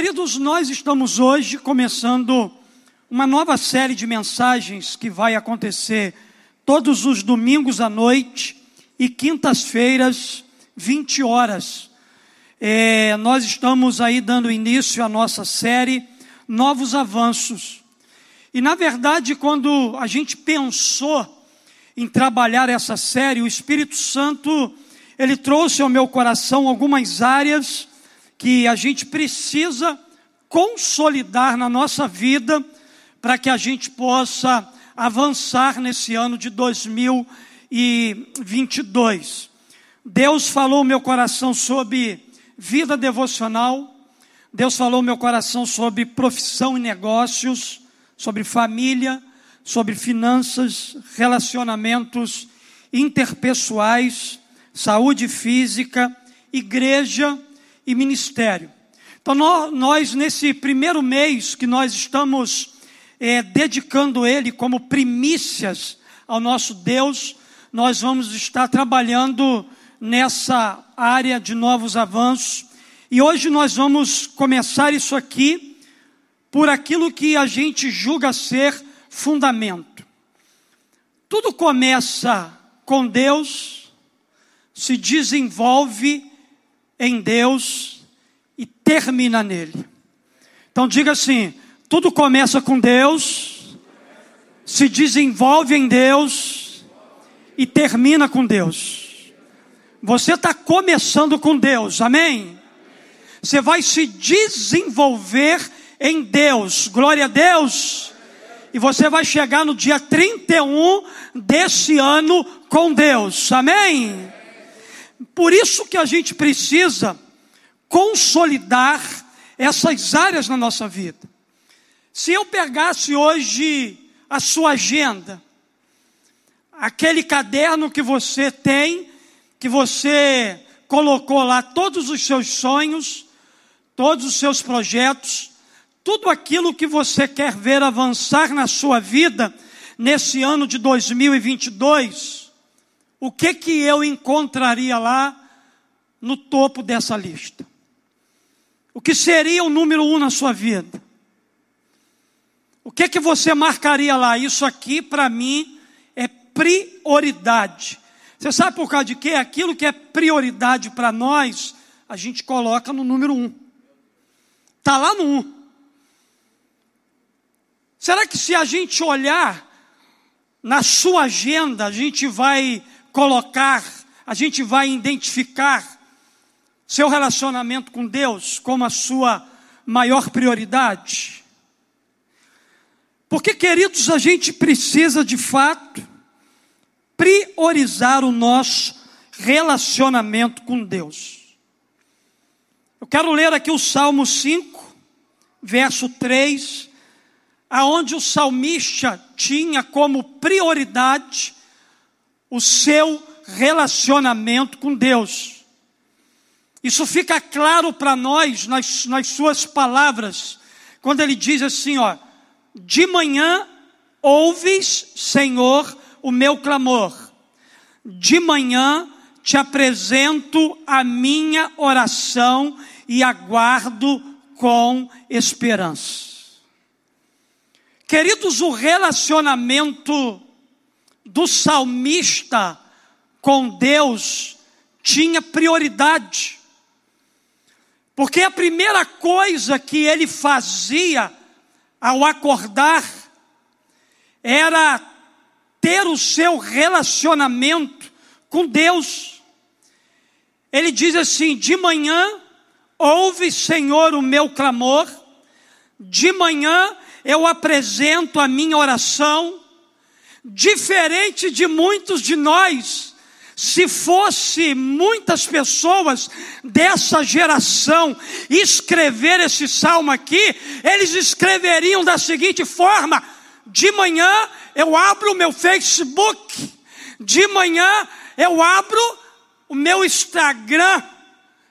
Queridos, nós estamos hoje começando uma nova série de mensagens que vai acontecer todos os domingos à noite e quintas-feiras, 20 horas. É, nós estamos aí dando início à nossa série Novos Avanços. E na verdade, quando a gente pensou em trabalhar essa série, o Espírito Santo, ele trouxe ao meu coração algumas áreas que a gente precisa consolidar na nossa vida para que a gente possa avançar nesse ano de 2022. Deus falou meu coração sobre vida devocional, Deus falou meu coração sobre profissão e negócios, sobre família, sobre finanças, relacionamentos interpessoais, saúde física, igreja e ministério. Então, nós, nesse primeiro mês que nós estamos é, dedicando ele como primícias ao nosso Deus, nós vamos estar trabalhando nessa área de novos avanços. E hoje nós vamos começar isso aqui por aquilo que a gente julga ser fundamento. Tudo começa com Deus, se desenvolve em Deus e termina nele. Então diga assim: tudo começa com Deus, se desenvolve em Deus e termina com Deus. Você está começando com Deus, amém? Você vai se desenvolver em Deus, glória a Deus. E você vai chegar no dia 31 desse ano com Deus, amém? Por isso que a gente precisa consolidar essas áreas na nossa vida. Se eu pegasse hoje a sua agenda, aquele caderno que você tem, que você colocou lá todos os seus sonhos, todos os seus projetos, tudo aquilo que você quer ver avançar na sua vida nesse ano de 2022, o que que eu encontraria lá no topo dessa lista? O que seria o número um na sua vida? O que que você marcaria lá? Isso aqui para mim é prioridade. Você sabe por causa de quê? Aquilo que é prioridade para nós, a gente coloca no número um. Está lá no um. Será que se a gente olhar na sua agenda, a gente vai colocar, a gente vai identificar seu relacionamento com Deus como a sua maior prioridade. Porque, queridos, a gente precisa de fato priorizar o nosso relacionamento com Deus. Eu quero ler aqui o Salmo 5, verso 3, aonde o salmista tinha como prioridade o seu relacionamento com Deus. Isso fica claro para nós nas, nas suas palavras, quando ele diz assim: ó, de manhã ouves, Senhor, o meu clamor, de manhã te apresento a minha oração e aguardo com esperança. Queridos, o relacionamento do salmista com Deus tinha prioridade. Porque a primeira coisa que ele fazia ao acordar era ter o seu relacionamento com Deus. Ele diz assim: de manhã, ouve, Senhor, o meu clamor, de manhã eu apresento a minha oração, diferente de muitos de nós, se fosse muitas pessoas dessa geração escrever esse salmo aqui, eles escreveriam da seguinte forma: de manhã eu abro o meu Facebook, de manhã eu abro o meu Instagram,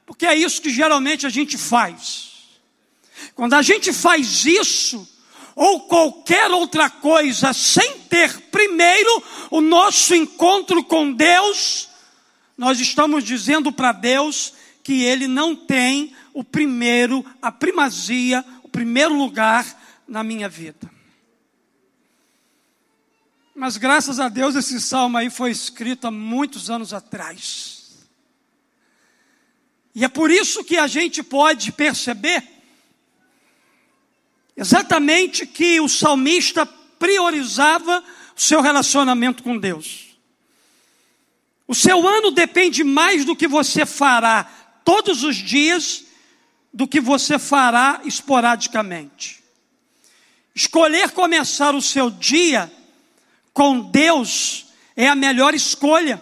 porque é isso que geralmente a gente faz. Quando a gente faz isso, ou qualquer outra coisa sem ter primeiro o nosso encontro com Deus, nós estamos dizendo para Deus que Ele não tem o primeiro, a primazia, o primeiro lugar na minha vida. Mas graças a Deus esse salmo aí foi escrito há muitos anos atrás. E é por isso que a gente pode perceber exatamente que o salmista priorizava o seu relacionamento com Deus. O seu ano depende mais do que você fará todos os dias do que você fará esporadicamente. Escolher começar o seu dia com Deus é a melhor escolha.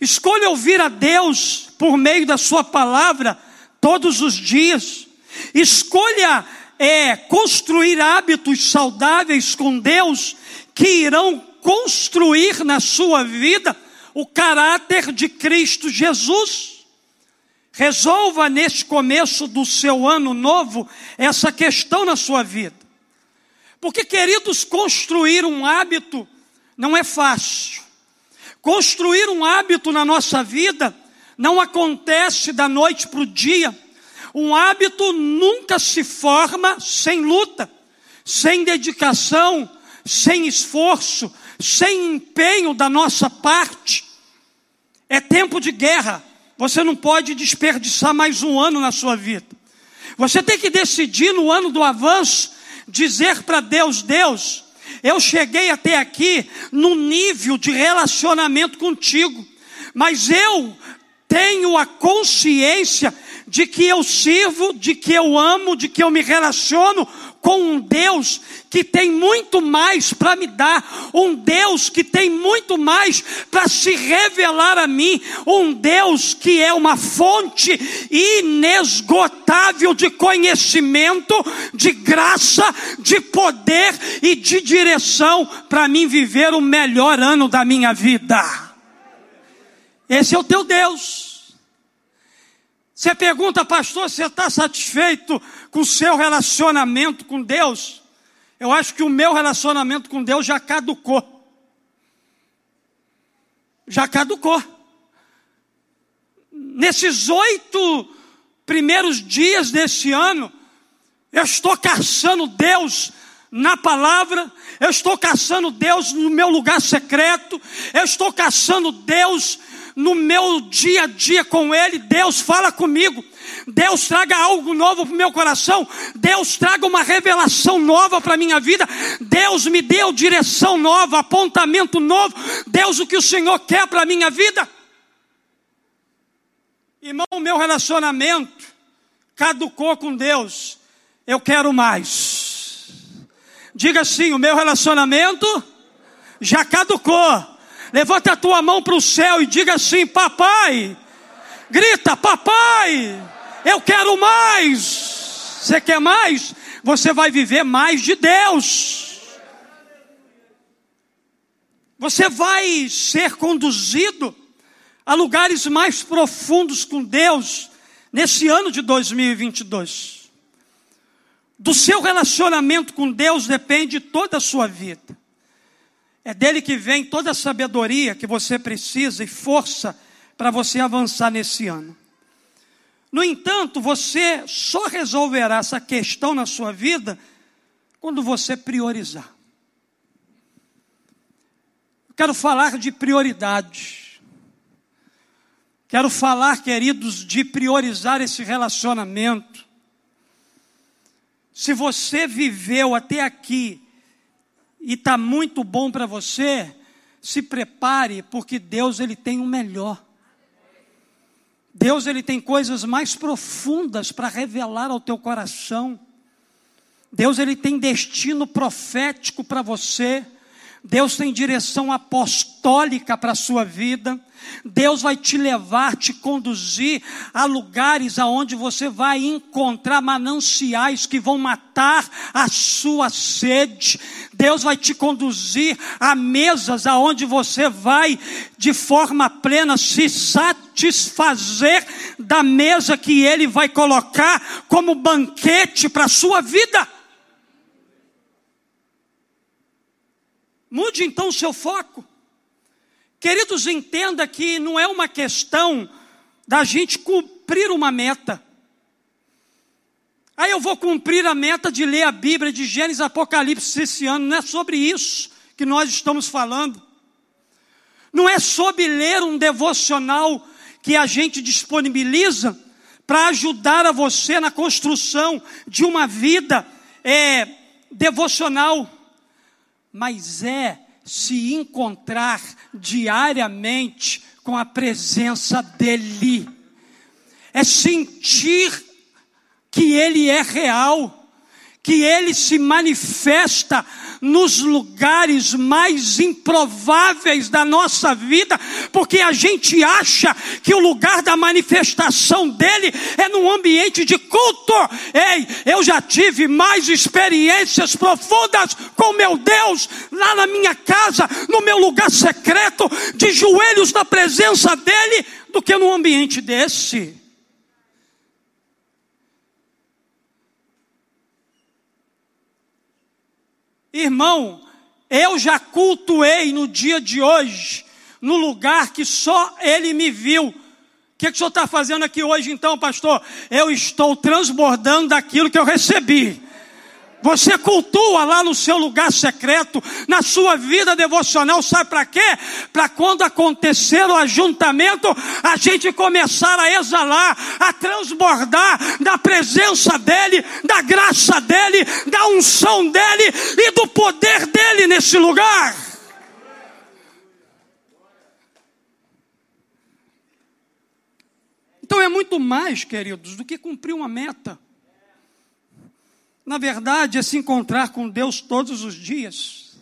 Escolha ouvir a Deus por meio da Sua palavra todos os dias. Escolha é, construir hábitos saudáveis com Deus que irão construir na sua vida o caráter de Cristo Jesus. Resolva neste começo do seu ano novo essa questão na sua vida. Porque, queridos, construir um hábito não é fácil. Construir um hábito na nossa vida não acontece da noite para o dia. Um hábito nunca se forma sem luta, sem dedicação, sem esforço, sem empenho da nossa parte. É tempo de guerra. Você não pode desperdiçar mais um ano na sua vida. Você tem que decidir no ano do avanço dizer para Deus: Deus, eu cheguei até aqui num nível de relacionamento contigo, mas eu tenho a consciência de que eu sirvo, de que eu amo, de que eu me relaciono com um Deus que tem muito mais para me dar, um Deus que tem muito mais para se revelar a mim, um Deus que é uma fonte inesgotável de conhecimento, de graça, de poder e de direção para mim viver o melhor ano da minha vida. Esse é o teu Deus. Você pergunta, pastor, você está satisfeito com o seu relacionamento com Deus? Eu acho que o meu relacionamento com Deus já caducou. Já caducou. Nesses oito primeiros dias desse ano, eu estou caçando Deus na palavra, eu estou caçando Deus no meu lugar secreto, eu estou caçando Deus no meu dia a dia com Ele, Deus fala comigo. Deus traga algo novo para o meu coração. Deus traga uma revelação nova para a minha vida. Deus me deu direção nova, apontamento novo. Deus, o que o Senhor quer para a minha vida. Irmão, o meu relacionamento caducou com Deus. Eu quero mais. Diga assim: o meu relacionamento já caducou. Levanta a tua mão para o céu e diga assim: Papai. Grita: Papai, eu quero mais. Você quer mais? Você vai viver mais de Deus. Você vai ser conduzido a lugares mais profundos com Deus nesse ano de 2022. Do seu relacionamento com Deus depende toda a sua vida. É dele que vem toda a sabedoria que você precisa e força para você avançar nesse ano. No entanto, você só resolverá essa questão na sua vida quando você priorizar. Quero falar de prioridade. Quero falar, queridos, de priorizar esse relacionamento. Se você viveu até aqui e está muito bom para você, se prepare, porque Deus ele tem o melhor. Deus ele tem coisas mais profundas para revelar ao teu coração. Deus ele tem destino profético para você. Deus tem direção apostólica para a sua vida. Deus vai te levar, te conduzir a lugares aonde você vai encontrar mananciais que vão matar a sua sede. Deus vai te conduzir a mesas aonde você vai de forma plena se satisfazer da mesa que ele vai colocar como banquete para a sua vida. Mude então o seu foco. Queridos, entenda que não é uma questão da gente cumprir uma meta. Aí eu vou cumprir a meta de ler a Bíblia de Gênesis Apocalipse esse ano. Não é sobre isso que nós estamos falando. Não é sobre ler um devocional que a gente disponibiliza para ajudar a você na construção de uma vida é, devocional, mas é se encontrar diariamente com a presença dEle, é sentir que Ele é real, que Ele se manifesta nos lugares mais improváveis da nossa vida, porque a gente acha que o lugar da manifestação dele é num ambiente de culto. Ei, eu já tive mais experiências profundas com meu Deus lá na minha casa, no meu lugar secreto, de joelhos na presença dele, do que num ambiente desse. Irmão, eu já cultuei no dia de hoje, no lugar que só Ele me viu. O que, que o senhor está fazendo aqui hoje então, pastor? Eu estou transbordando daquilo que eu recebi. Você cultua lá no seu lugar secreto, na sua vida devocional, sabe para quê? Para quando acontecer o ajuntamento, a gente começar a exalar, a transbordar da presença dEle, da graça dEle, da unção dEle e do poder dEle nesse lugar. Então é muito mais, queridos, do que cumprir uma meta. Na verdade, é se encontrar com Deus todos os dias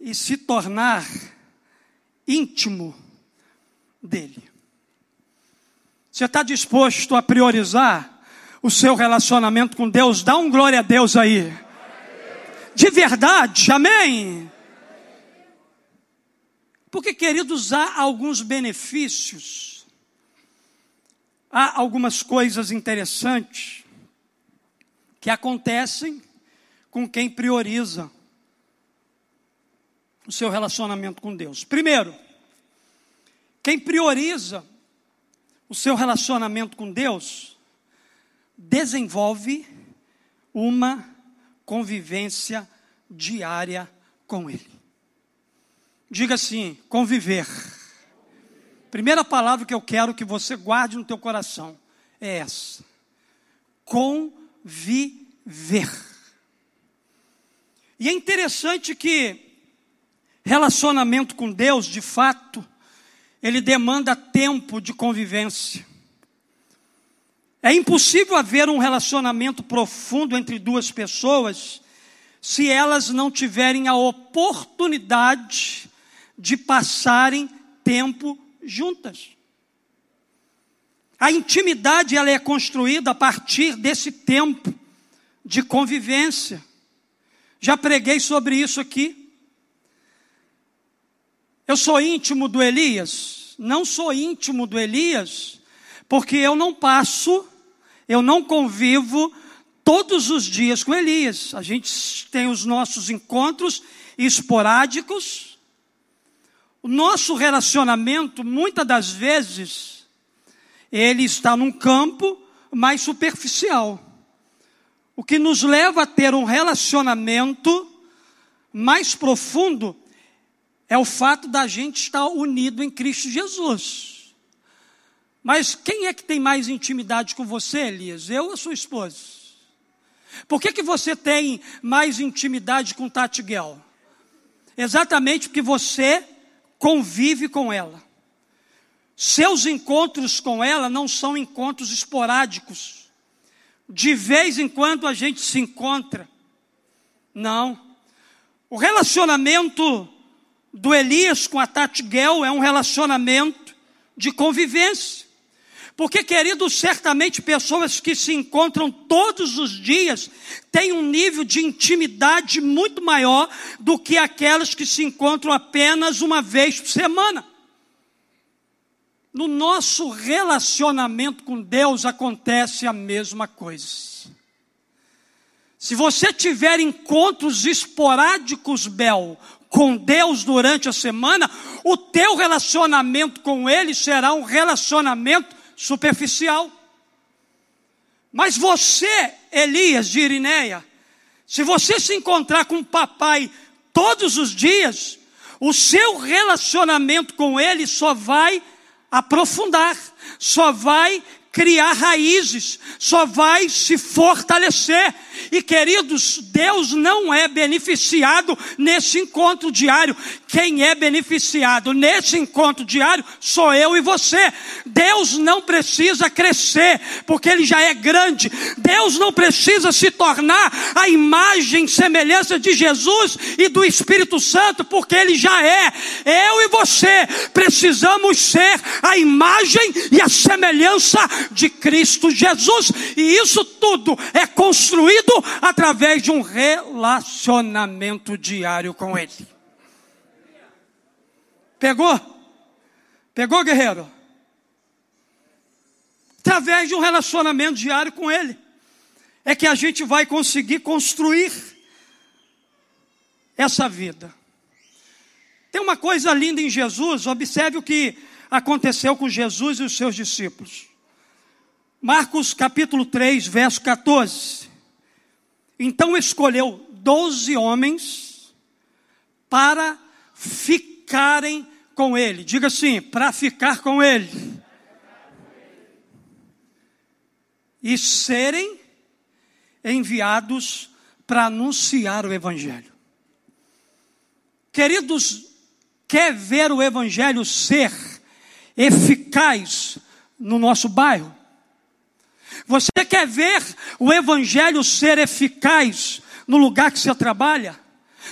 e se tornar íntimo dele. Você está disposto a priorizar o seu relacionamento com Deus? Dá um glória a Deus aí. De verdade, amém? Porque, queridos, há alguns benefícios, há algumas coisas interessantes que acontecem com quem prioriza o seu relacionamento com Deus. Primeiro, quem prioriza o seu relacionamento com Deus desenvolve uma convivência diária com Ele. Diga assim: conviver. Primeira palavra que eu quero que você guarde no teu coração é essa: conviver viver. E é interessante que relacionamento com Deus, de fato, ele demanda tempo de convivência. É impossível haver um relacionamento profundo entre duas pessoas se elas não tiverem a oportunidade de passarem tempo juntas. A intimidade ela é construída a partir desse tempo de convivência. Já preguei sobre isso aqui. Eu sou íntimo do Elias? Não sou íntimo do Elias, porque eu não passo, eu não convivo todos os dias com Elias. A gente tem os nossos encontros esporádicos. O nosso relacionamento, muitas das vezes, ele está num campo mais superficial. O que nos leva a ter um relacionamento mais profundo é o fato da gente estar unido em Cristo Jesus. Mas quem é que tem mais intimidade com você, Elias? Eu ou sua esposa? Por que, que você tem mais intimidade com Tati Guel? Exatamente porque você convive com ela. Seus encontros com ela não são encontros esporádicos. De vez em quando a gente se encontra. Não. O relacionamento do Elias com a Tati Gel é um relacionamento de convivência. Porque, querido, certamente pessoas que se encontram todos os dias têm um nível de intimidade muito maior do que aquelas que se encontram apenas uma vez por semana. No nosso relacionamento com Deus acontece a mesma coisa. Se você tiver encontros esporádicos, Bel, com Deus durante a semana, o teu relacionamento com Ele será um relacionamento superficial. Mas você, Elias de Irineia, se você se encontrar com o papai todos os dias, o seu relacionamento com ele só vai aprofundar, só vai criar raízes, só vai se fortalecer. E queridos, Deus não é beneficiado nesse encontro diário. Quem é beneficiado nesse encontro diário sou eu e você. Deus não precisa crescer, porque Ele já é grande. Deus não precisa se tornar a imagem e semelhança de Jesus e do Espírito Santo, porque Ele já é. Eu e você precisamos ser a imagem e a semelhança de Cristo Jesus. E isso tudo é construído através de um relacionamento diário com Ele. Pegou? Pegou, guerreiro? Através de um relacionamento diário com Ele, é que a gente vai conseguir construir essa vida. Tem uma coisa linda em Jesus, observe o que aconteceu com Jesus e os seus discípulos. Marcos capítulo 3, verso 14. Então escolheu doze homens para ficarem com ele. Diga assim, para ficar com ele. E serem enviados para anunciar o Evangelho. Queridos, quer ver o Evangelho ser eficaz no nosso bairro? Você quer ver o Evangelho ser eficaz no lugar que você trabalha?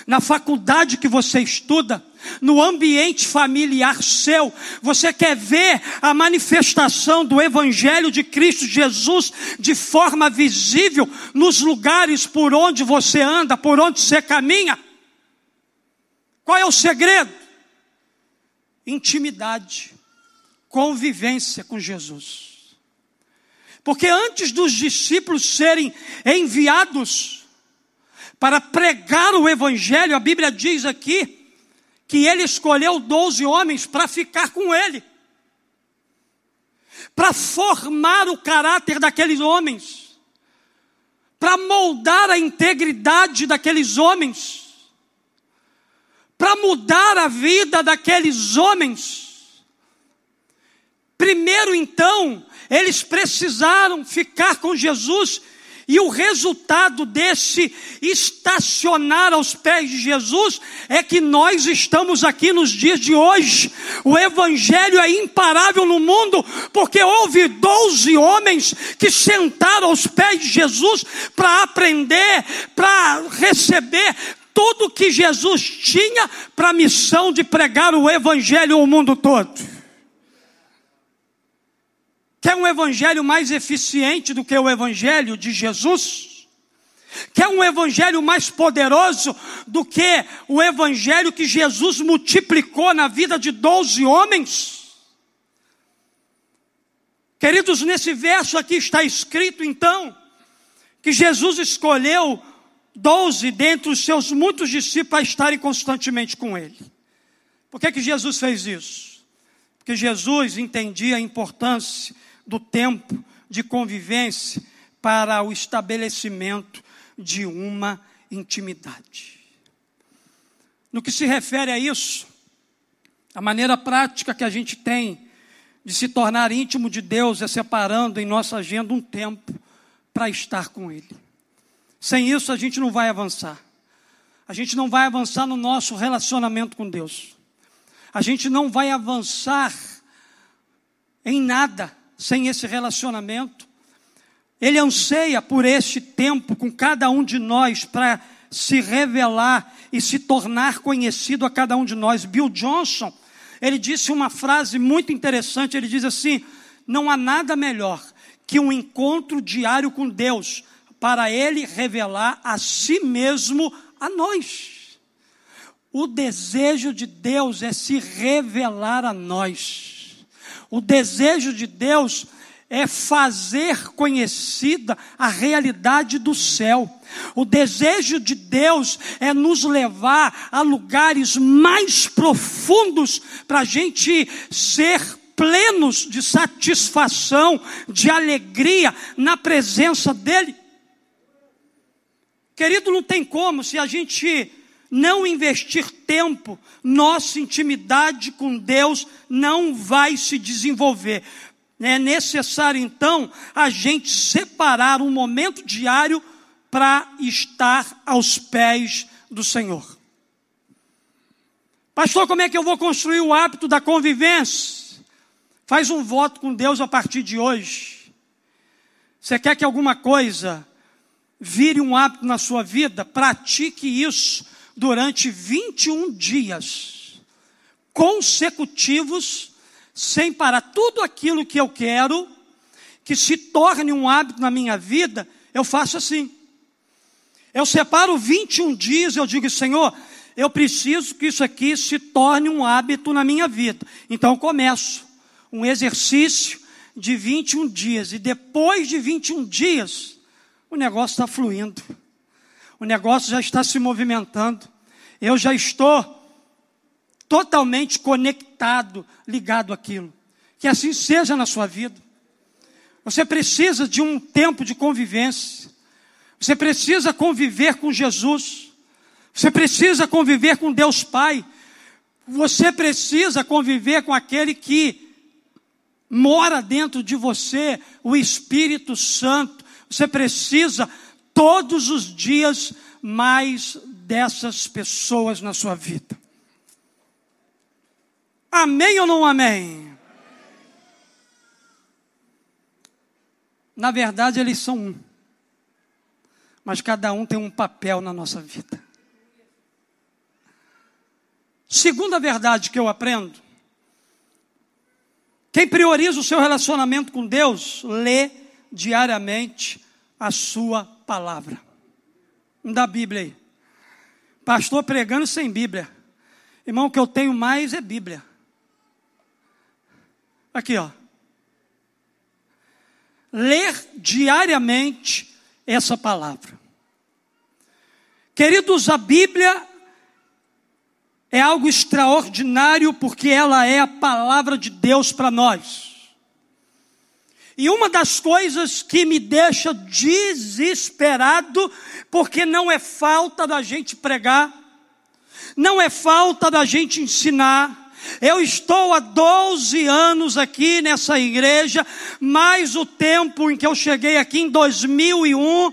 Na faculdade que você estuda? No ambiente familiar seu? Você quer ver a manifestação do Evangelho de Cristo Jesus de forma visível nos lugares por onde você anda, por onde você caminha? Qual é o segredo? Intimidade, convivência com Jesus. Porque antes dos discípulos serem enviados para pregar o Evangelho, a Bíblia diz aqui que ele escolheu doze homens para ficar com ele, para formar o caráter daqueles homens, para moldar a integridade daqueles homens, para mudar a vida daqueles homens. Primeiro, então, eles precisaram ficar com Jesus e o resultado desse estacionar aos pés de Jesus é que nós estamos aqui nos dias de hoje. O Evangelho é imparável no mundo, porque houve doze homens que sentaram aos pés de Jesus para aprender, para receber tudo que Jesus tinha para a missão de pregar o Evangelho ao mundo todo. Quer um evangelho mais eficiente do que o evangelho de Jesus? Quer um evangelho mais poderoso do que o evangelho que Jesus multiplicou na vida de doze homens? Queridos, nesse verso aqui está escrito então que Jesus escolheu doze dentre os seus muitos discípulos para estarem constantemente com ele. Por que, que Jesus fez isso? Porque Jesus entendia a importância do tempo de convivência para o estabelecimento de uma intimidade. No que se refere a isso, a maneira prática que a gente tem de se tornar íntimo de Deus é separando em nossa agenda um tempo para estar com Ele. Sem isso, a gente não vai avançar. A gente não vai avançar no nosso relacionamento com Deus. A gente não vai avançar em nada sem esse relacionamento. Ele anseia por este tempo com cada um de nós para se revelar e se tornar conhecido a cada um de nós. Bill Johnson, ele disse uma frase muito interessante, ele diz assim: "Não há nada melhor que um encontro diário com Deus para ele revelar a si mesmo a nós." O desejo de Deus é se revelar a nós. O desejo de Deus é fazer conhecida a realidade do céu. O desejo de Deus é nos levar a lugares mais profundos para a gente ser plenos de satisfação, de alegria na presença dEle. Querido, não tem como se a gente não investir tempo, nossa intimidade com Deus não vai se desenvolver. É necessário então a gente separar um momento diário para estar aos pés do Senhor. Pastor, como é que eu vou construir o hábito da convivência? Faz um voto com Deus a partir de hoje. Você quer que alguma coisa vire um hábito na sua vida? Pratique isso durante 21 dias consecutivos, sem parar. Tudo aquilo que eu quero que se torne um hábito na minha vida, eu faço assim. Eu separo 21 dias, eu digo, Senhor, eu preciso que isso aqui se torne um hábito na minha vida. Então eu começo um exercício de 21 dias, e depois de 21 dias, o negócio está fluindo o negócio já está se movimentando, eu já estou totalmente conectado, ligado àquilo. Que assim seja na sua vida. Você precisa de um tempo de convivência. Você precisa conviver com Jesus. Você precisa conviver com Deus Pai. Você precisa conviver com aquele que mora dentro de você, o Espírito Santo. Você precisa todos os dias mais dessas pessoas na sua vida. Amém ou não amém? Na verdade, eles são um. Mas cada um tem um papel na nossa vida. Segunda verdade que eu aprendo: quem prioriza o seu relacionamento com Deus, lê diariamente a sua palavra. Da Bíblia aí. Pastor pregando sem Bíblia. Irmão, o que eu tenho mais é Bíblia. Aqui, ó. Ler diariamente essa palavra. Queridos, a Bíblia é algo extraordinário porque ela é a palavra de Deus para nós. E uma das coisas que me deixa desesperado, porque não é falta da gente pregar, não é falta da gente ensinar, eu estou há 12 anos aqui nessa igreja, mais o tempo em que eu cheguei aqui em 2001,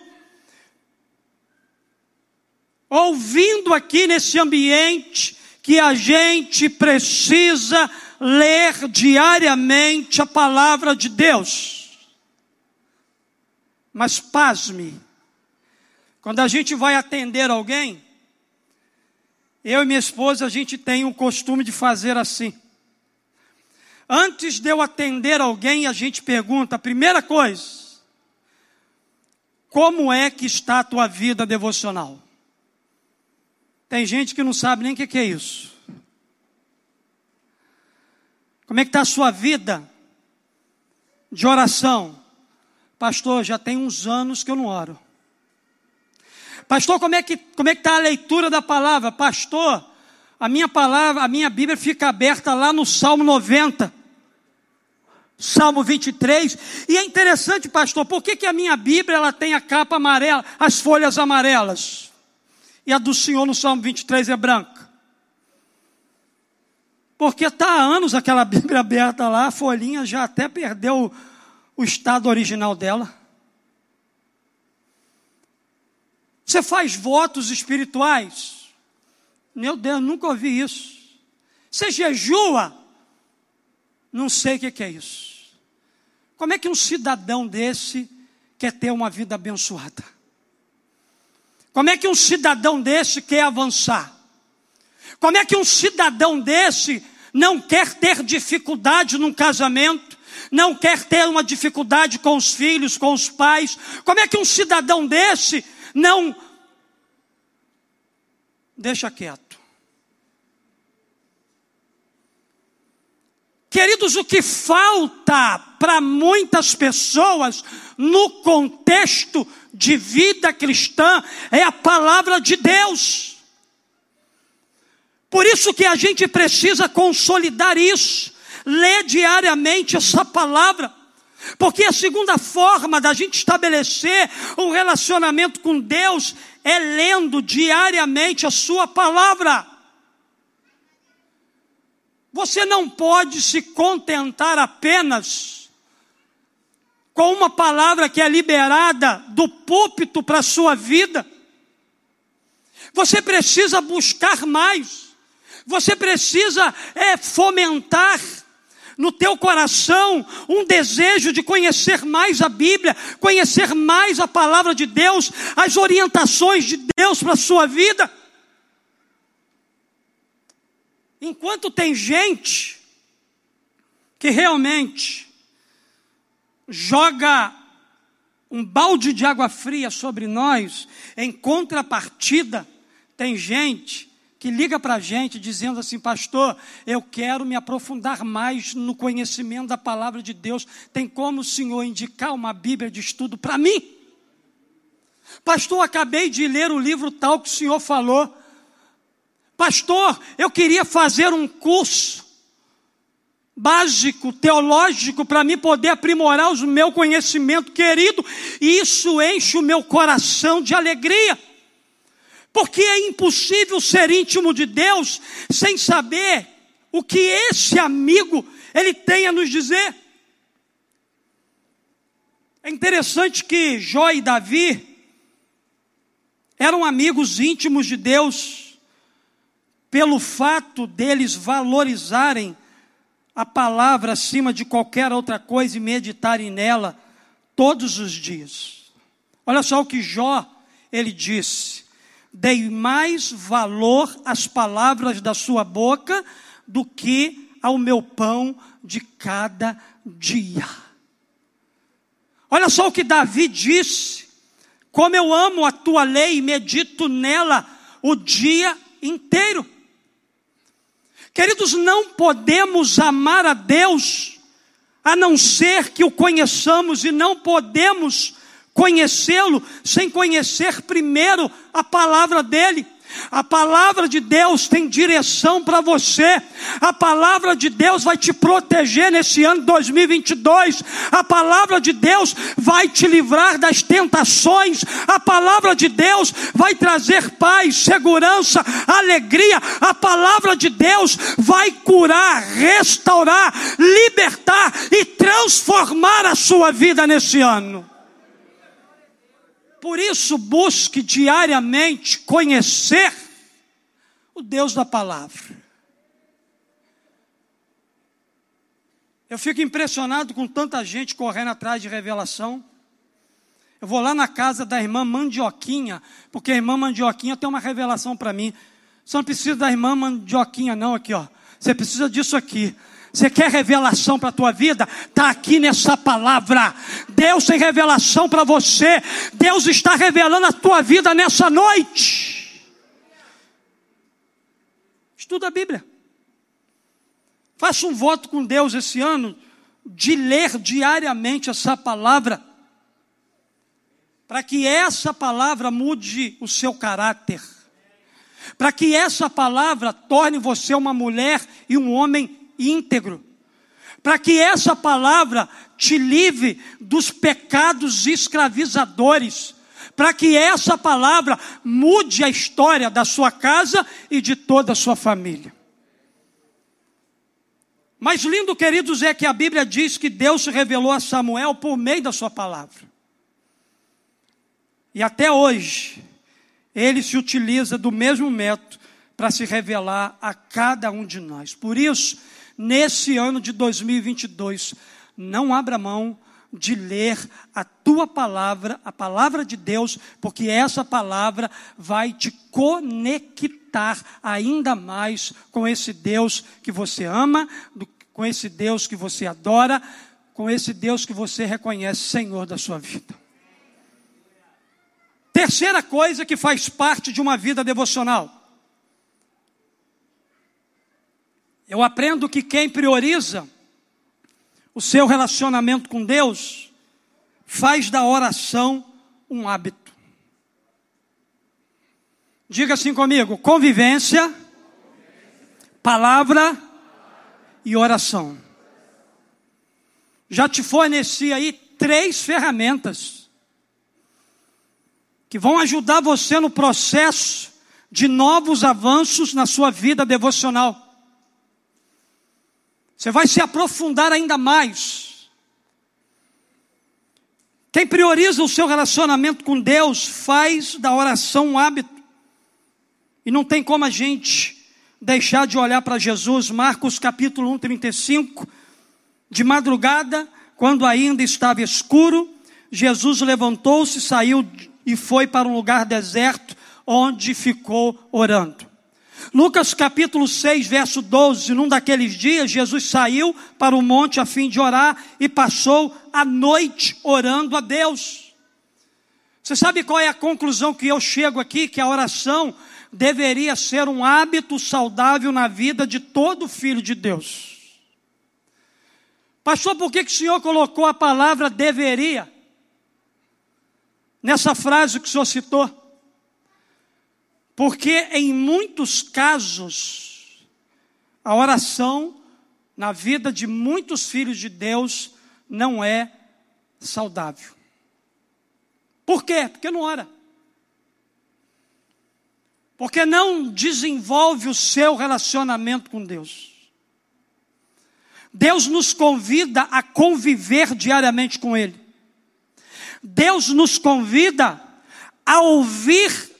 ouvindo aqui nesse ambiente que a gente precisa ler diariamente a palavra de Deus. Mas pasme, quando a gente vai atender alguém, eu e minha esposa, a gente tem o costume de fazer assim. Antes de eu atender alguém, a gente pergunta, a primeira coisa, como é que está a tua vida devocional? Tem gente que não sabe nem o que é isso. Como é que está a sua vida de oração? Pastor, já tem uns anos que eu não oro. Pastor, como é que como é que está a leitura da palavra? Pastor, a minha palavra, a minha Bíblia fica aberta lá no Salmo 90. Salmo 23, e é interessante, pastor, por que, que a minha Bíblia ela tem a capa amarela, as folhas amarelas? E a do Senhor no Salmo 23 é branca? Porque está há anos aquela Bíblia aberta lá, a folhinha já até perdeu o, estado original dela. Você faz votos espirituais? Meu Deus, nunca ouvi isso. Você jejua? Não sei o que é isso. Como é que um cidadão desse quer ter uma vida abençoada? Como é que um cidadão desse quer avançar? Como é que um cidadão desse não quer ter dificuldade num casamento, não quer ter uma dificuldade com os filhos, com os pais. Como é que um cidadão desse não deixa quieto? Queridos, o que falta para muitas pessoas no contexto de vida cristã é a palavra de Deus. Por isso que a gente precisa consolidar isso. ler diariamente essa palavra. Porque a segunda forma da gente estabelecer um relacionamento com Deus é lendo diariamente a Sua palavra. Você não pode se contentar apenas com uma palavra que é liberada do púlpito para a sua vida. Você precisa buscar mais. Você precisa é, fomentar no teu coração um desejo de conhecer mais a Bíblia, conhecer mais a palavra de Deus, as orientações de Deus para a sua vida. Enquanto tem gente que realmente joga um balde de água fria sobre nós, em contrapartida, tem gente que liga para a gente dizendo assim, pastor, eu quero me aprofundar mais no conhecimento da palavra de Deus. Tem como o senhor indicar uma Bíblia de estudo para mim? Pastor, acabei de ler o livro tal que o senhor falou. Pastor, eu queria fazer um curso básico, teológico, para mim poder aprimorar o meu conhecimento, querido, e isso enche o meu coração de alegria. Porque é impossível ser íntimo de Deus sem saber o que esse amigo ele tem a nos dizer. É interessante que Jó e Davi eram amigos íntimos de Deus, pelo fato deles valorizarem a palavra acima de qualquer outra coisa e meditarem nela todos os dias. Olha só o que Jó ele disse: dei mais valor às palavras da sua boca do que ao meu pão de cada dia. Olha só o que Davi disse: como eu amo a tua lei e medito nela o dia inteiro. Queridos, não podemos amar a Deus a não ser que o conheçamos e não podemos conhecê-lo sem conhecer primeiro a palavra dele. A palavra de Deus tem direção para você. A palavra de Deus vai te proteger nesse ano 2022. A palavra de Deus vai te livrar das tentações. A palavra de Deus vai trazer paz, segurança, alegria. A palavra de Deus vai curar, restaurar, libertar e transformar a sua vida nesse ano. Por isso, busque diariamente conhecer o Deus da palavra. Eu fico impressionado com tanta gente correndo atrás de revelação. Eu vou lá na casa da irmã Mandioquinha, porque a irmã Mandioquinha tem uma revelação para mim. Você não precisa da irmã Mandioquinha, não, aqui, ó. Você precisa disso aqui. Você quer revelação para a tua vida? Está aqui nessa palavra. Deus tem revelação para você. Deus está revelando a tua vida nessa noite. Estuda a Bíblia. Faça um voto com Deus esse ano de ler diariamente essa palavra. Para que essa palavra mude o seu caráter. Para que essa palavra torne você uma mulher e um homem íntegro, para que essa palavra te livre dos pecados escravizadores, para que essa palavra mude a história da sua casa e de toda a sua família. Mas lindo, queridos, é que a Bíblia diz que Deus se revelou a Samuel por meio da sua palavra. E até hoje, ele se utiliza do mesmo método para se revelar a cada um de nós. Por isso, nesse ano de 2022, não abra mão de ler a tua palavra, a palavra de Deus, porque essa palavra vai te conectar ainda mais com esse Deus que você ama, com esse Deus que você adora, com esse Deus que você reconhece Senhor da sua vida. Terceira coisa que faz parte de uma vida devocional Eu aprendo que quem prioriza o seu relacionamento com Deus faz da oração um hábito. Diga assim comigo: convivência, palavra e oração. já te forneci aí três ferramentas que vão ajudar você no processo de novos avanços na sua vida devocional. Você vai se aprofundar ainda mais. Quem prioriza o seu relacionamento com Deus faz da oração um hábito. E não tem como a gente deixar de olhar para Jesus. Marcos capítulo 1, 35. De madrugada, quando ainda estava escuro, Jesus levantou-se, saiu e foi para um lugar deserto, onde ficou orando. Lucas capítulo 6, verso 12, num daqueles dias, Jesus saiu para o monte a fim de orar e passou a noite orando a Deus. Você sabe qual é a conclusão que eu chego aqui? Que a oração deveria ser um hábito saudável na vida de todo filho de Deus. Pastor, por que, que o senhor colocou a palavra deveria? Nessa frase que o senhor citou. Porque em muitos casos, a oração na vida de muitos filhos de Deus não é saudável. Por quê? Porque não ora. Porque não desenvolve o seu relacionamento com Deus. Deus nos convida a conviver diariamente com Ele. Deus nos convida a ouvir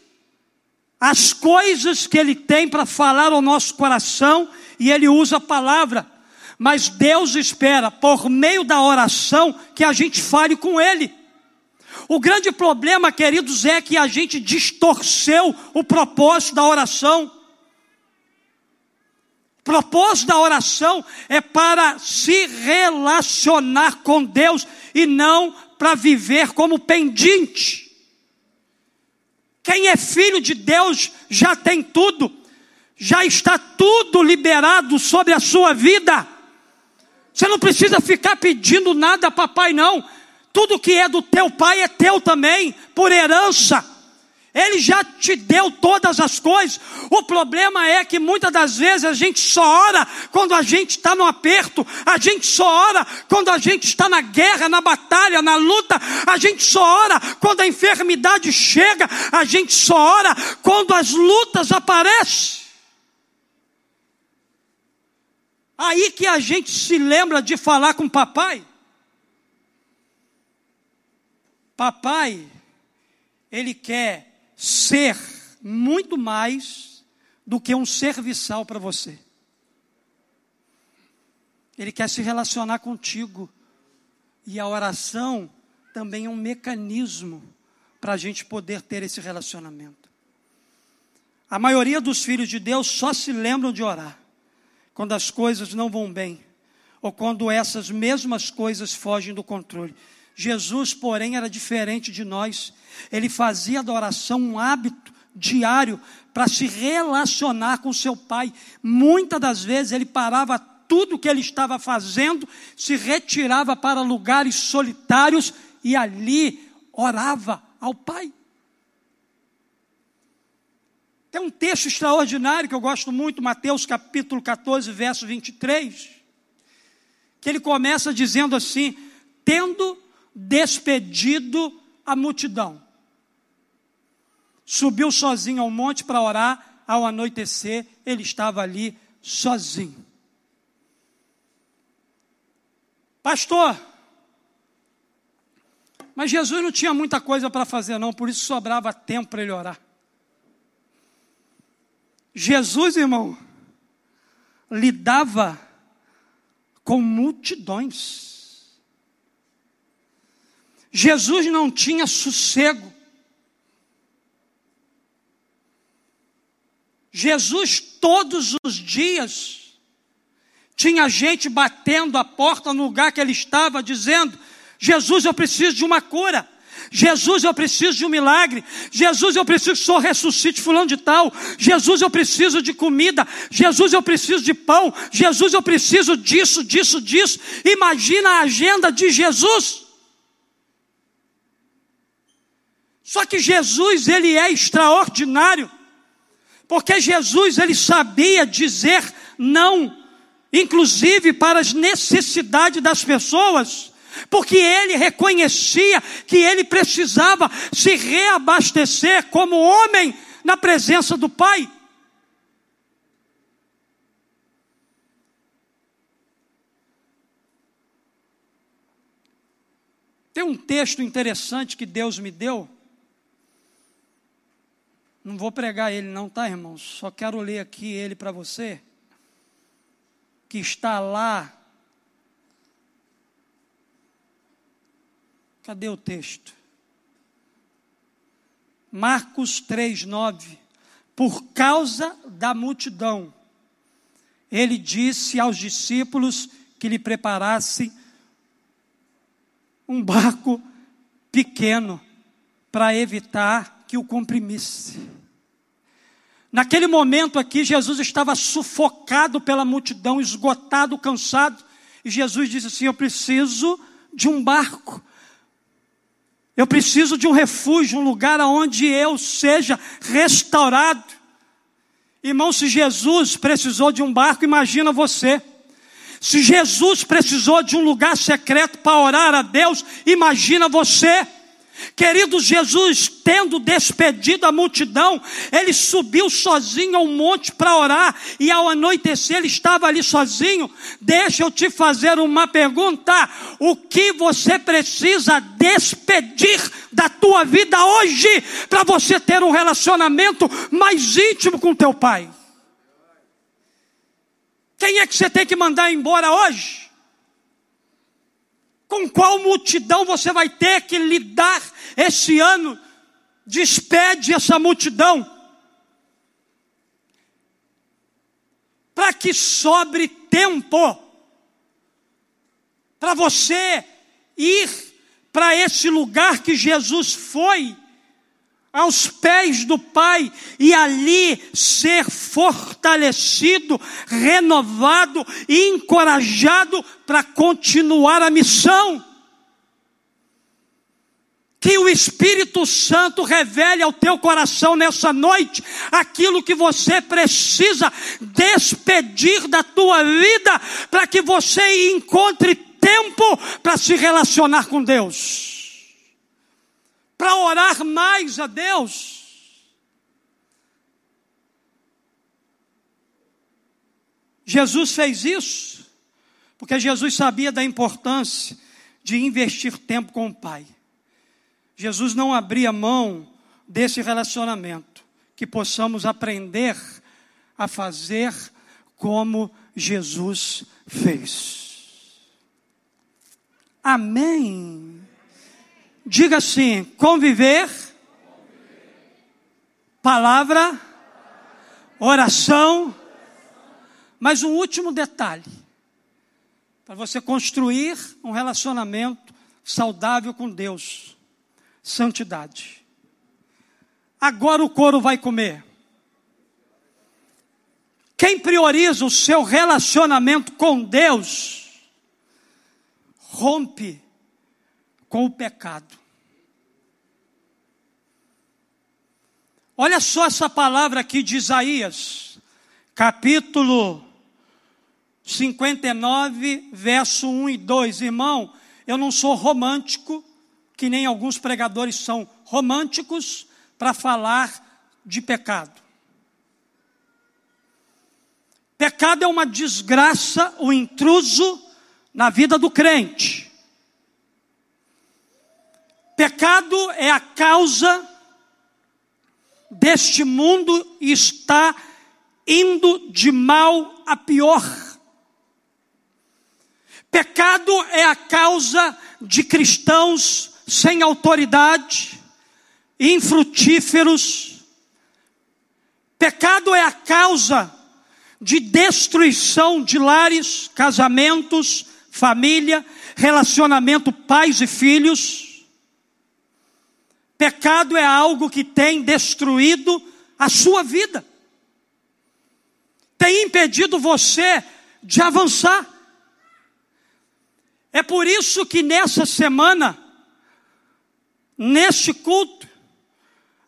as coisas que Ele tem para falar ao nosso coração e Ele usa a palavra. Mas Deus espera, por meio da oração, que a gente fale com Ele. O grande problema, queridos, é que a gente distorceu o propósito da oração. Propósito da oração é para se relacionar com Deus e não para viver como pendente. Quem é filho de Deus já tem tudo, já está tudo liberado sobre a sua vida. Você não precisa ficar pedindo nada a papai, não. Tudo que é do teu pai é teu também, por herança. Ele já te deu todas as coisas. O problema é que muitas das vezes a gente só ora quando a gente está no aperto, a gente só ora quando a gente está na guerra, na batalha, na luta, a gente só ora quando a enfermidade chega, a gente só ora quando as lutas aparecem. Aí que a gente se lembra de falar com papai. Papai, ele quer ser muito mais do que um serviçal para você. Ele quer se relacionar contigo. E a oração também é um mecanismo para a gente poder ter esse relacionamento. A maioria dos filhos de Deus só se lembram de orar quando as coisas não vão bem ou quando essas mesmas coisas fogem do controle. Jesus, porém, era diferente de nós. Ele fazia da oração um hábito diário para se relacionar com seu pai. Muitas das vezes ele parava tudo que ele estava fazendo, se retirava para lugares solitários e ali orava ao pai. Tem um texto extraordinário que eu gosto muito, Mateus capítulo 14, verso 23, que ele começa dizendo assim: tendo despedido a multidão. Subiu sozinho ao monte para orar, ao anoitecer, ele estava ali sozinho. Pastor, mas Jesus não tinha muita coisa para fazer, não, por isso sobrava tempo para ele orar. Jesus, irmão, lidava com multidões. Jesus não tinha sossego. Jesus todos os dias tinha gente batendo a porta no lugar que ele estava, dizendo: Jesus, eu preciso de uma cura. Jesus, eu preciso de um milagre. Jesus, eu preciso que o Senhor ressuscite fulano de tal. Jesus, eu preciso de comida. Jesus, eu preciso de pão. Jesus, eu preciso disso, disso, disso. Imagina a agenda de Jesus. Só que Jesus, ele é extraordinário, porque Jesus, ele sabia dizer não inclusive para as necessidades das pessoas, porque ele reconhecia que ele precisava se reabastecer como homem na presença do Pai. Tem um texto interessante que Deus me deu. Não vou pregar ele, não, tá, irmãos? Só quero ler aqui ele para você. Que está lá. Cadê o texto? Marcos 3, 9. Por causa da multidão, ele disse aos discípulos que lhe preparassem um barco pequeno para evitar que o comprimisse. Naquele momento aqui, Jesus estava sufocado pela multidão, esgotado, cansado, e Jesus disse assim: Eu preciso de um barco, eu preciso de um refúgio, um lugar onde eu seja restaurado. Irmão, se Jesus precisou de um barco, imagina você. Se Jesus precisou de um lugar secreto para orar a Deus, imagina você. Querido Jesus, tendo despedido a multidão, ele subiu sozinho ao monte para orar, e ao anoitecer ele estava ali sozinho. Deixa eu te fazer uma pergunta: o que você precisa despedir da tua vida hoje para você ter um relacionamento mais íntimo com teu pai? Quem é que você tem que mandar embora hoje? Com qual multidão você vai ter que lidar esse ano? Despede essa multidão. Para que sobre tempo para você ir para esse lugar que Jesus foi aos pés do Pai e ali ser fortalecido, renovado e encorajado para continuar a missão. Que o Espírito Santo revele ao teu coração nessa noite aquilo que você precisa despedir da tua vida para que você encontre tempo para se relacionar com Deus para orar mais a Deus. Jesus fez isso porque Jesus sabia da importância de investir tempo com o Pai. Jesus não abria mão desse relacionamento, que possamos aprender a fazer como Jesus fez. Amém. Diga assim: conviver, palavra, oração. Mas um último detalhe: para você construir um relacionamento saudável com Deus, santidade. Agora o couro vai comer. Quem prioriza o seu relacionamento com Deus, rompe com o pecado. Olha só essa palavra aqui de Isaías, capítulo 59, verso 1 e 2. Irmão, eu não sou romântico, que nem alguns pregadores são românticos, para falar de pecado. Pecado é uma desgraça, o um intruso na vida do crente. Pecado é a causa deste mundo e está indo de mal a pior. Pecado é a causa de cristãos sem autoridade, infrutíferos. Pecado é a causa de destruição de lares, casamentos, família, relacionamento pais e filhos. Pecado é algo que tem destruído a sua vida, tem impedido você de avançar. É por isso que nessa semana, neste culto,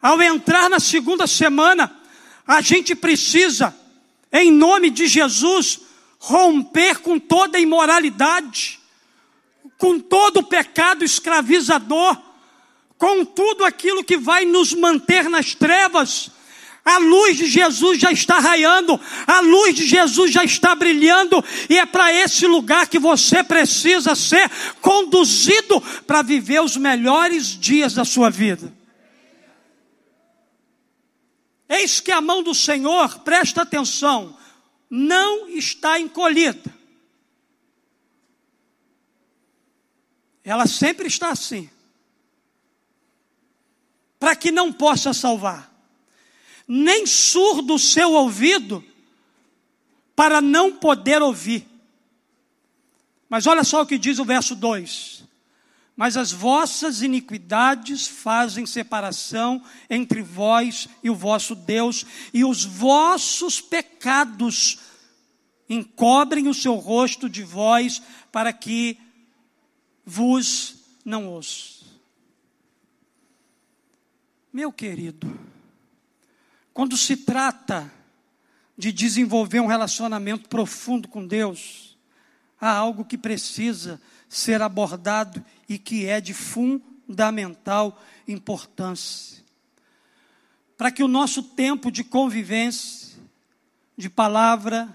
ao entrar na segunda semana, a gente precisa, em nome de Jesus, romper com toda imoralidade, com todo o pecado escravizador, com tudo aquilo que vai nos manter nas trevas. A luz de Jesus já está raiando, a luz de Jesus já está brilhando, e é para esse lugar que você precisa ser conduzido para viver os melhores dias da sua vida. Eis que a mão do Senhor, presta atenção, não está encolhida. Ela sempre está assim. Para que não possa salvar. Nem surdo o seu ouvido para não poder ouvir. Mas olha só o que diz o verso 2: Mas as vossas iniquidades fazem separação entre vós e o vosso Deus, e os vossos pecados encobrem o seu rosto de vós, para que vos não ouça. Meu querido, quando se trata de desenvolver um relacionamento profundo com Deus, há algo que precisa ser abordado e que é de fundamental importância. Para que o nosso tempo de convivência, de palavra,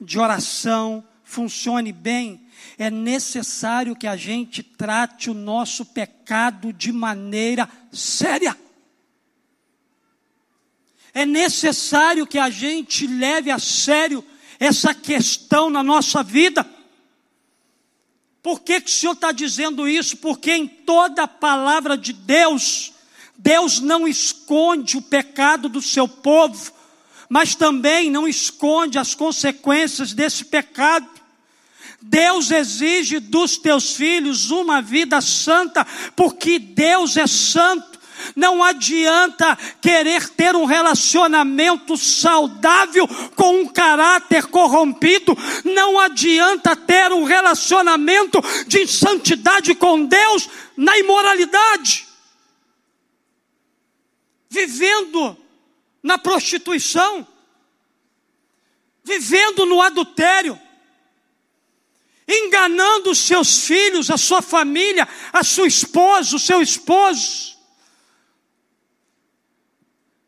de oração funcione bem, é necessário que a gente trate o nosso pecado de maneira séria. É necessário que a gente leve a sério essa questão na nossa vida. Por que, que o Senhor está dizendo isso? Porque em toda a palavra de Deus, Deus não esconde o pecado do seu povo, mas também não esconde as consequências desse pecado. Deus exige dos teus filhos uma vida santa, porque Deus é santo. Não adianta querer ter um relacionamento saudável com um caráter corrompido. Não adianta ter um relacionamento de santidade com Deus na imoralidade. Vivendo na prostituição, vivendo no adultério, enganando os seus filhos, a sua família, a sua esposa, o seu esposo,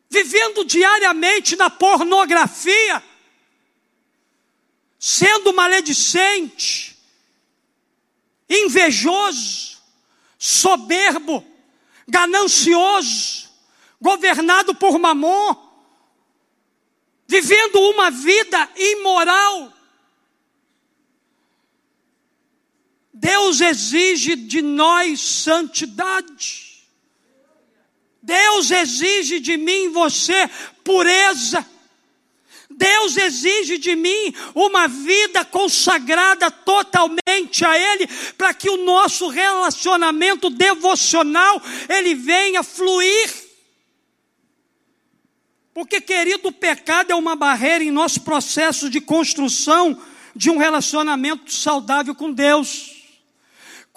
vivendo diariamente na pornografia, sendo maledicente, invejoso, soberbo, ganancioso, governado por mamon, vivendo uma vida imoral. Deus exige de nós santidade. Deus exige de mim e você pureza. Deus exige de mim uma vida consagrada totalmente a Ele, para que o nosso relacionamento devocional ele venha fluir. Porque, querido, o pecado é uma barreira em nosso processo de construção de um relacionamento saudável com Deus.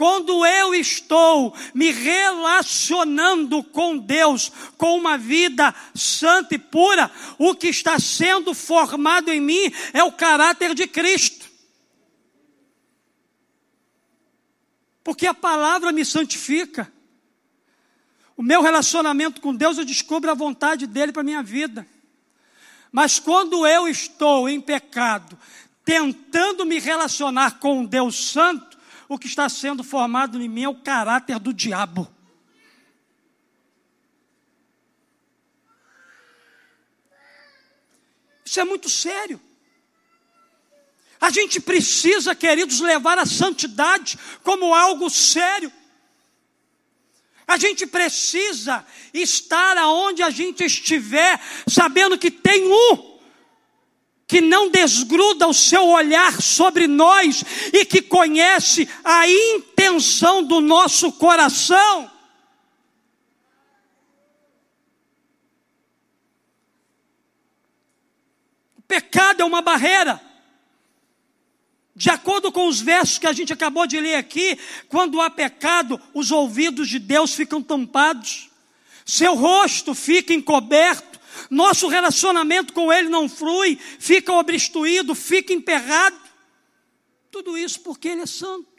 Quando eu estou me relacionando com Deus, com uma vida santa e pura, o que está sendo formado em mim é o caráter de Cristo. Porque a palavra me santifica. O meu relacionamento com Deus, eu descubro a vontade dele para minha vida. Mas quando eu estou em pecado, tentando me relacionar com um Deus Santo, o que está sendo formado em mim é o caráter do diabo. Isso é muito sério. A gente precisa, queridos, levar a santidade como algo sério. A gente precisa estar aonde a gente estiver, sabendo que tem um que não desgruda o seu olhar sobre nós e que conhece a intenção do nosso coração. O pecado é uma barreira. De acordo com os versos que a gente acabou de ler aqui, quando há pecado, os ouvidos de Deus ficam tampados, seu rosto fica encoberto, nosso relacionamento com Ele não flui, fica obstruído, fica emperrado. Tudo isso porque Ele é santo.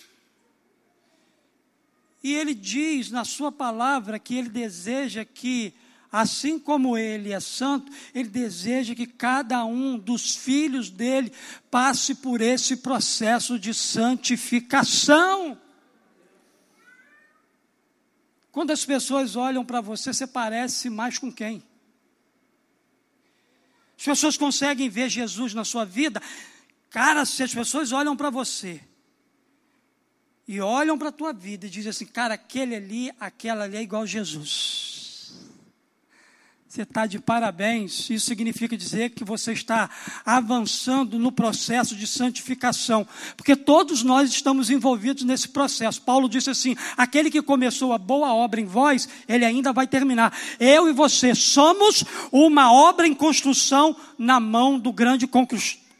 E Ele diz na Sua palavra que Ele deseja que, assim como Ele é santo, Ele deseja que cada um dos filhos dele passe por esse processo de santificação. Quando as pessoas olham para você, você parece mais com quem? As pessoas conseguem ver Jesus na sua vida. Cara, se as pessoas olham para você e olham para a tua vida e dizem assim, cara, aquele ali, aquela ali é igual a Jesus. Você está de parabéns. Isso significa dizer que você está avançando no processo de santificação, porque todos nós estamos envolvidos nesse processo. Paulo disse assim: aquele que começou a boa obra em vós, ele ainda vai terminar. Eu e você somos uma obra em construção na mão do grande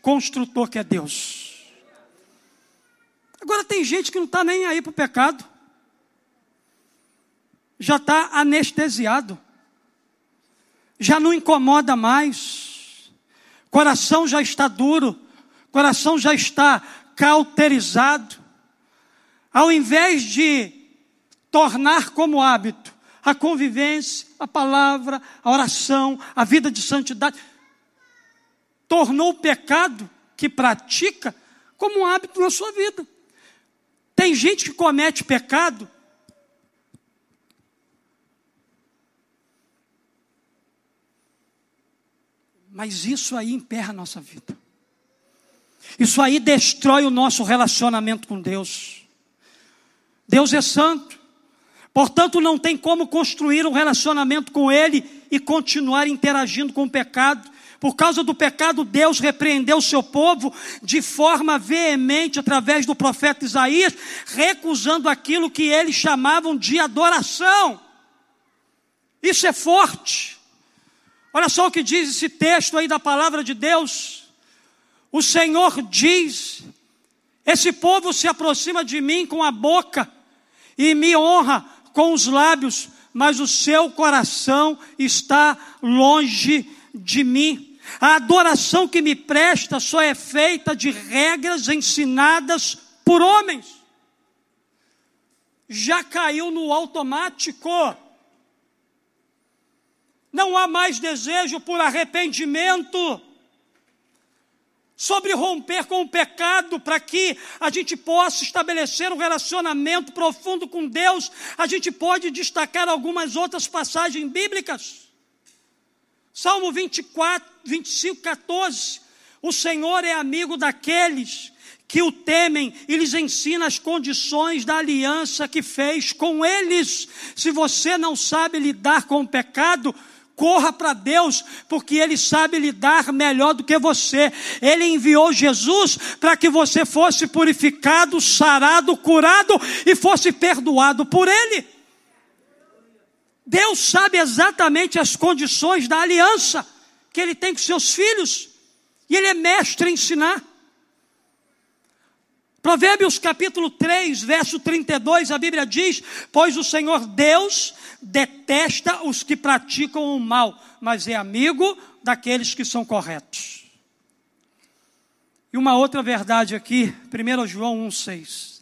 construtor que é Deus. Agora tem gente que não está nem aí para o pecado, já está anestesiado já não incomoda mais, coração já está duro, coração já está cauterizado. Ao invés de tornar como hábito a convivência, a palavra, a oração, a vida de santidade, tornou o pecado que pratica como um hábito na sua vida. Tem gente que comete pecado Mas isso aí emperra a nossa vida. Isso aí destrói o nosso relacionamento com Deus. Deus é santo. Portanto, não tem como construir um relacionamento com Ele e continuar interagindo com o pecado. Por causa do pecado, Deus repreendeu o seu povo de forma veemente através do profeta Isaías, recusando aquilo que eles chamavam de adoração. Isso é forte. Olha só o que diz esse texto aí da palavra de Deus. O Senhor diz: Esse povo se aproxima de mim com a boca e me honra com os lábios, mas o seu coração está longe de mim. A adoração que me presta só é feita de regras ensinadas por homens. Já caiu no automático não há mais desejo por arrependimento, sobre romper com o pecado, para que a gente possa estabelecer um relacionamento profundo com Deus, a gente pode destacar algumas outras passagens bíblicas. Salmo 24, 25, 14. O Senhor é amigo daqueles que o temem e lhes ensina as condições da aliança que fez com eles. Se você não sabe lidar com o pecado, Corra para Deus, porque Ele sabe lidar melhor do que você. Ele enviou Jesus para que você fosse purificado, sarado, curado e fosse perdoado por Ele. Deus sabe exatamente as condições da aliança que Ele tem com seus filhos, e Ele é mestre em ensinar. Provérbios capítulo 3, verso 32, a Bíblia diz: Pois o Senhor Deus detesta os que praticam o mal, mas é amigo daqueles que são corretos. E uma outra verdade aqui, 1 João 1,6.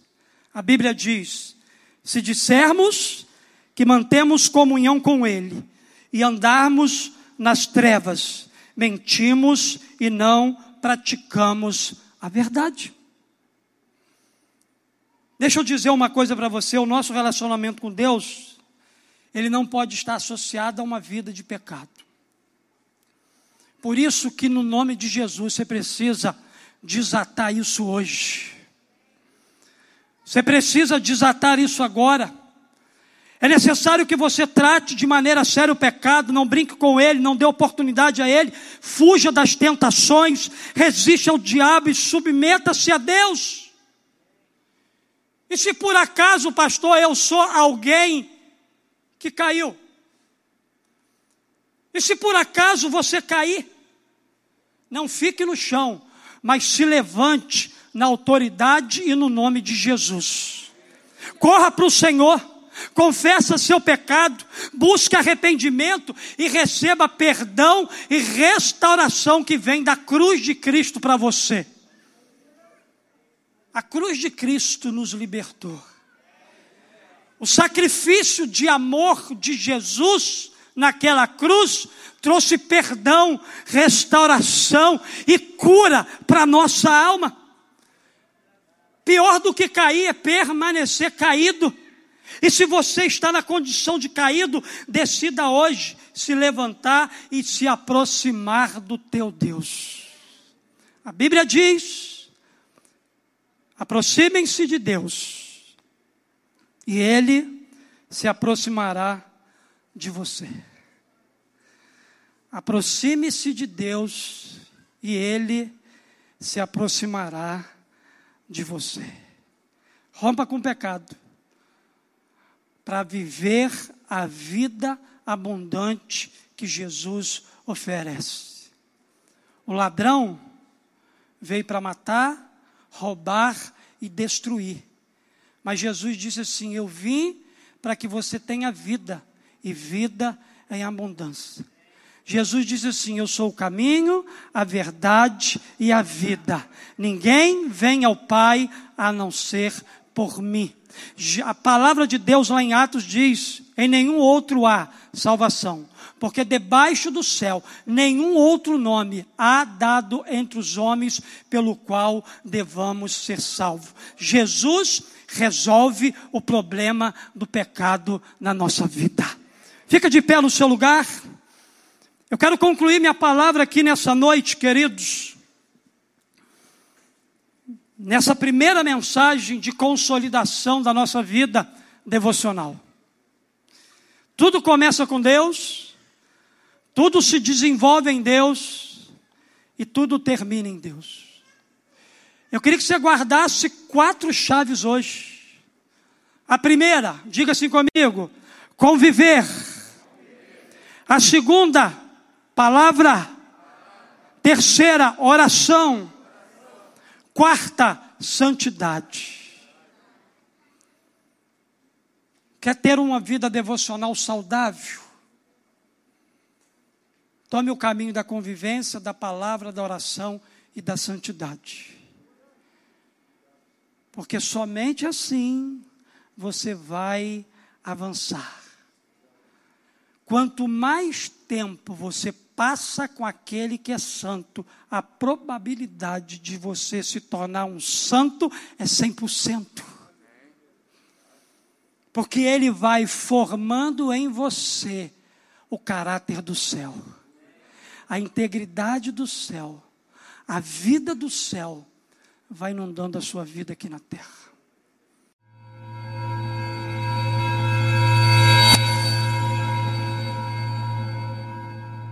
A Bíblia diz: Se dissermos que mantemos comunhão com Ele e andarmos nas trevas, mentimos e não praticamos a verdade. Deixa eu dizer uma coisa para você: o nosso relacionamento com Deus, ele não pode estar associado a uma vida de pecado. Por isso que no nome de Jesus você precisa desatar isso hoje. Você precisa desatar isso agora. É necessário que você trate de maneira séria o pecado, não brinque com ele, não dê oportunidade a ele, fuja das tentações, resista ao diabo e submeta-se a Deus. E se por acaso, pastor, eu sou alguém que caiu? E se por acaso você cair, não fique no chão, mas se levante na autoridade e no nome de Jesus. Corra para o Senhor, confessa seu pecado, busque arrependimento e receba perdão e restauração que vem da cruz de Cristo para você. A cruz de Cristo nos libertou. O sacrifício de amor de Jesus naquela cruz trouxe perdão, restauração e cura para nossa alma. Pior do que cair é permanecer caído. E se você está na condição de caído, decida hoje se levantar e se aproximar do teu Deus. A Bíblia diz: aproximem-se de Deus, e Ele se aproximará de você. Aproxime-se de Deus, e Ele se aproximará de você. Rompa com o pecado para viver a vida abundante que Jesus oferece. O ladrão veio para matar, roubar e destruir. Mas Jesus disse assim: Eu vim para que você tenha vida, e vida em abundância. Jesus disse assim: Eu sou o caminho, a verdade e a vida. Ninguém vem ao Pai a não ser por mim. A palavra de Deus lá em Atos diz: em nenhum outro há salvação, porque debaixo do céu nenhum outro nome há dado entre os homens pelo qual devamos ser salvos. Jesus resolve o problema do pecado na nossa vida. Fica de pé no seu lugar. Eu quero concluir minha palavra aqui nessa noite, queridos nessa primeira mensagem de consolidação da nossa vida devocional. Tudo começa com Deus, tudo se desenvolve em Deus e tudo termina em Deus. Eu queria que você guardasse quatro chaves hoje. A primeira, diga assim comigo: conviver. A segunda, palavra. Terceira, oração. Quarta, santidade. Quer ter uma vida devocional saudável? Tome o caminho da convivência, da palavra, da oração e da santidade. Porque somente assim você vai avançar. Quanto mais tempo você passa com aquele que é santo, a probabilidade de você se tornar um santo é 100%. Porque ele vai formando em você o caráter do céu, a integridade do céu, a vida do céu vai inundando a sua vida aqui na terra.